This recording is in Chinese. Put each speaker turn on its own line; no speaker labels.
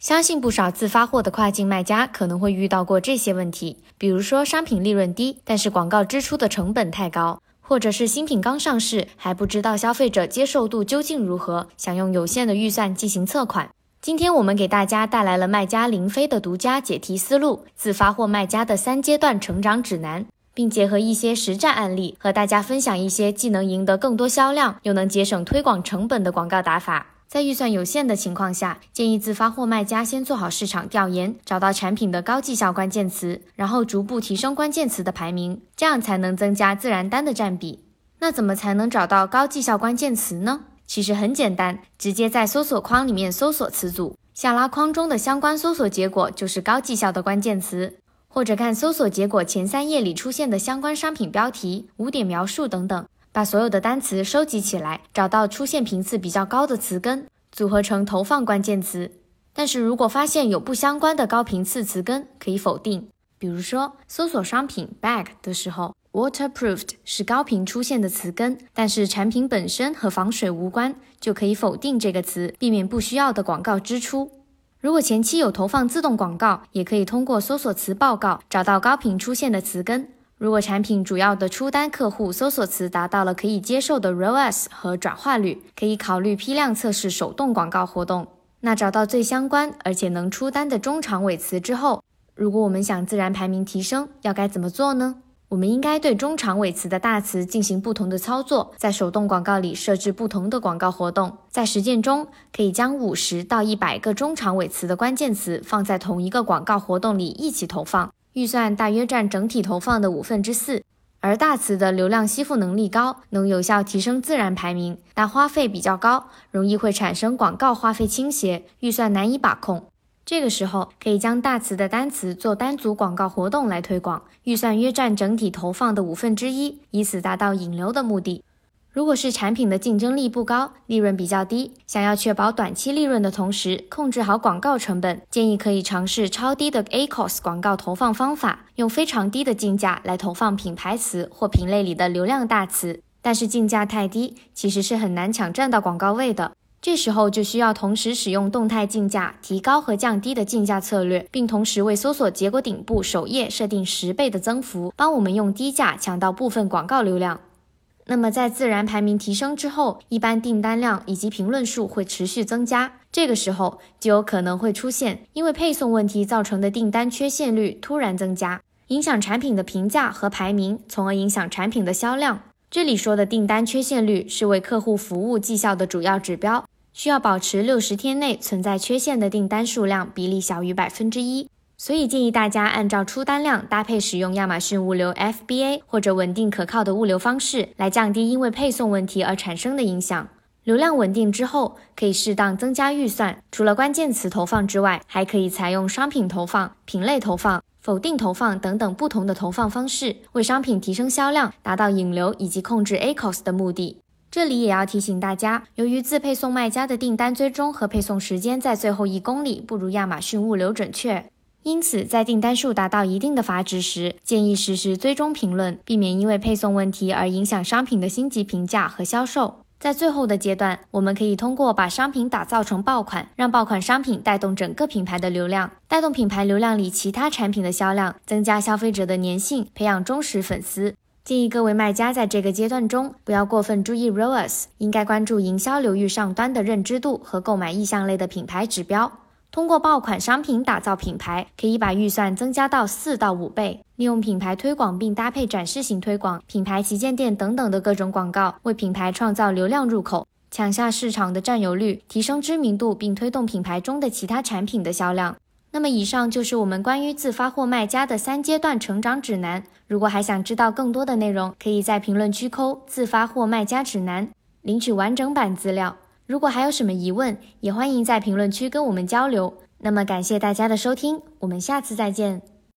相信不少自发货的跨境卖家可能会遇到过这些问题，比如说商品利润低，但是广告支出的成本太高，或者是新品刚上市还不知道消费者接受度究竟如何，想用有限的预算进行测款。今天我们给大家带来了卖家林飞的独家解题思路——自发货卖家的三阶段成长指南，并结合一些实战案例，和大家分享一些既能赢得更多销量，又能节省推广成本的广告打法。在预算有限的情况下，建议自发货卖家先做好市场调研，找到产品的高绩效关键词，然后逐步提升关键词的排名，这样才能增加自然单的占比。那怎么才能找到高绩效关键词呢？其实很简单，直接在搜索框里面搜索词组，下拉框中的相关搜索结果就是高绩效的关键词，或者看搜索结果前三页里出现的相关商品标题、五点描述等等。把所有的单词收集起来，找到出现频次比较高的词根，组合成投放关键词。但是如果发现有不相关的高频次词根，可以否定。比如说，搜索商品 bag 的时候，waterproofed 是高频出现的词根，但是产品本身和防水无关，就可以否定这个词，避免不需要的广告支出。如果前期有投放自动广告，也可以通过搜索词报告找到高频出现的词根。如果产品主要的出单客户搜索词达到了可以接受的 ROAS 和转化率，可以考虑批量测试手动广告活动。那找到最相关而且能出单的中长尾词之后，如果我们想自然排名提升，要该怎么做呢？我们应该对中长尾词的大词进行不同的操作，在手动广告里设置不同的广告活动。在实践中，可以将五十到一百个中长尾词的关键词放在同一个广告活动里一起投放。预算大约占整体投放的五分之四，而大词的流量吸附能力高，能有效提升自然排名，但花费比较高，容易会产生广告花费倾斜，预算难以把控。这个时候可以将大词的单词做单组广告活动来推广，预算约占整体投放的五分之一，以此达到引流的目的。如果是产品的竞争力不高，利润比较低，想要确保短期利润的同时控制好广告成本，建议可以尝试超低的 ACOS 广告投放方法，用非常低的竞价来投放品牌词或品类里的流量大词。但是竞价太低，其实是很难抢占到广告位的。这时候就需要同时使用动态竞价、提高和降低的竞价策略，并同时为搜索结果顶部首页设定十倍的增幅，帮我们用低价抢到部分广告流量。那么在自然排名提升之后，一般订单量以及评论数会持续增加，这个时候就有可能会出现因为配送问题造成的订单缺陷率突然增加，影响产品的评价和排名，从而影响产品的销量。这里说的订单缺陷率是为客户服务绩效的主要指标，需要保持六十天内存在缺陷的订单数量比例小于百分之一。所以建议大家按照出单量搭配使用亚马逊物流 FBA 或者稳定可靠的物流方式，来降低因为配送问题而产生的影响。流量稳定之后，可以适当增加预算。除了关键词投放之外，还可以采用商品投放、品类投放、否定投放等等不同的投放方式，为商品提升销量，达到引流以及控制 ACOS 的目的。这里也要提醒大家，由于自配送卖家的订单追踪和配送时间在最后一公里不如亚马逊物流准确。因此，在订单数达到一定的阀值时，建议实时追踪评论，避免因为配送问题而影响商品的星级评价和销售。在最后的阶段，我们可以通过把商品打造成爆款，让爆款商品带动整个品牌的流量，带动品牌流量里其他产品的销量，增加消费者的粘性，培养忠实粉丝。建议各位卖家在这个阶段中不要过分注意 ROAS，应该关注营销流域上端的认知度和购买意向类的品牌指标。通过爆款商品打造品牌，可以把预算增加到四到五倍。利用品牌推广并搭配展示型推广、品牌旗舰店等等的各种广告，为品牌创造流量入口，抢下市场的占有率，提升知名度，并推动品牌中的其他产品的销量。那么，以上就是我们关于自发货卖家的三阶段成长指南。如果还想知道更多的内容，可以在评论区扣“自发货卖家指南”领取完整版资料。如果还有什么疑问，也欢迎在评论区跟我们交流。那么感谢大家的收听，我们下次再见。